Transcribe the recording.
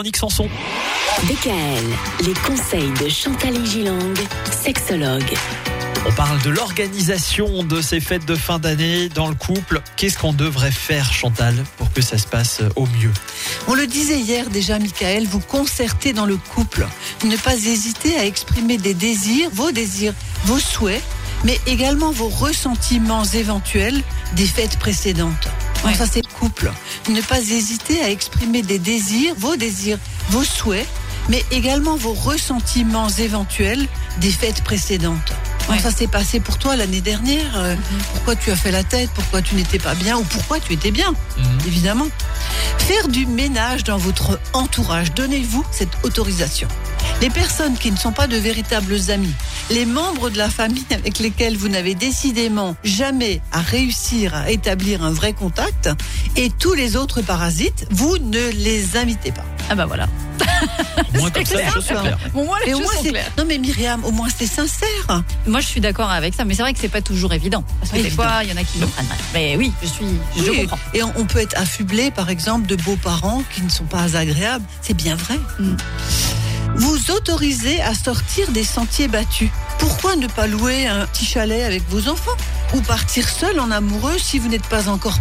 Monique Sanson. DKL, les conseils de Chantal Gilang, sexologue. On parle de l'organisation de ces fêtes de fin d'année dans le couple. Qu'est-ce qu'on devrait faire, Chantal, pour que ça se passe au mieux? On le disait hier déjà, Michael, vous concertez dans le couple. Ne pas hésiter à exprimer des désirs, vos désirs, vos souhaits, mais également vos ressentiments éventuels des fêtes précédentes. Ouais. Ça, c'est le couple. Ne pas hésiter à exprimer des désirs, vos désirs, vos souhaits, mais également vos ressentiments éventuels des fêtes précédentes. Comment ça s'est passé pour toi l'année dernière Euh, Pourquoi tu as fait la tête Pourquoi tu n'étais pas bien Ou pourquoi tu étais bien Évidemment. Faire du ménage dans votre entourage, donnez-vous cette autorisation. Les personnes qui ne sont pas de véritables amis, les membres de la famille avec lesquels vous n'avez décidément jamais à réussir à établir un vrai contact, et tous les autres parasites, vous ne les invitez pas. Ah bah voilà. Moi, comme ça, les clair, choses sont claires. Bon, moi, les choses moins, sont claires. Non mais Myriam, au moins c'est sincère. Moi, je suis d'accord avec ça, mais c'est vrai que c'est pas toujours évident. Parce que des Évident. fois, il y en a qui mal. Mais oui, je suis, je comprends. Et on, on peut être affublé, par exemple, de beaux-parents qui ne sont pas agréables. C'est bien vrai. Mm. Vous autorisez à sortir des sentiers battus. Pourquoi ne pas louer un petit chalet avec vos enfants? Ou partir seul en amoureux si vous n'êtes pas encore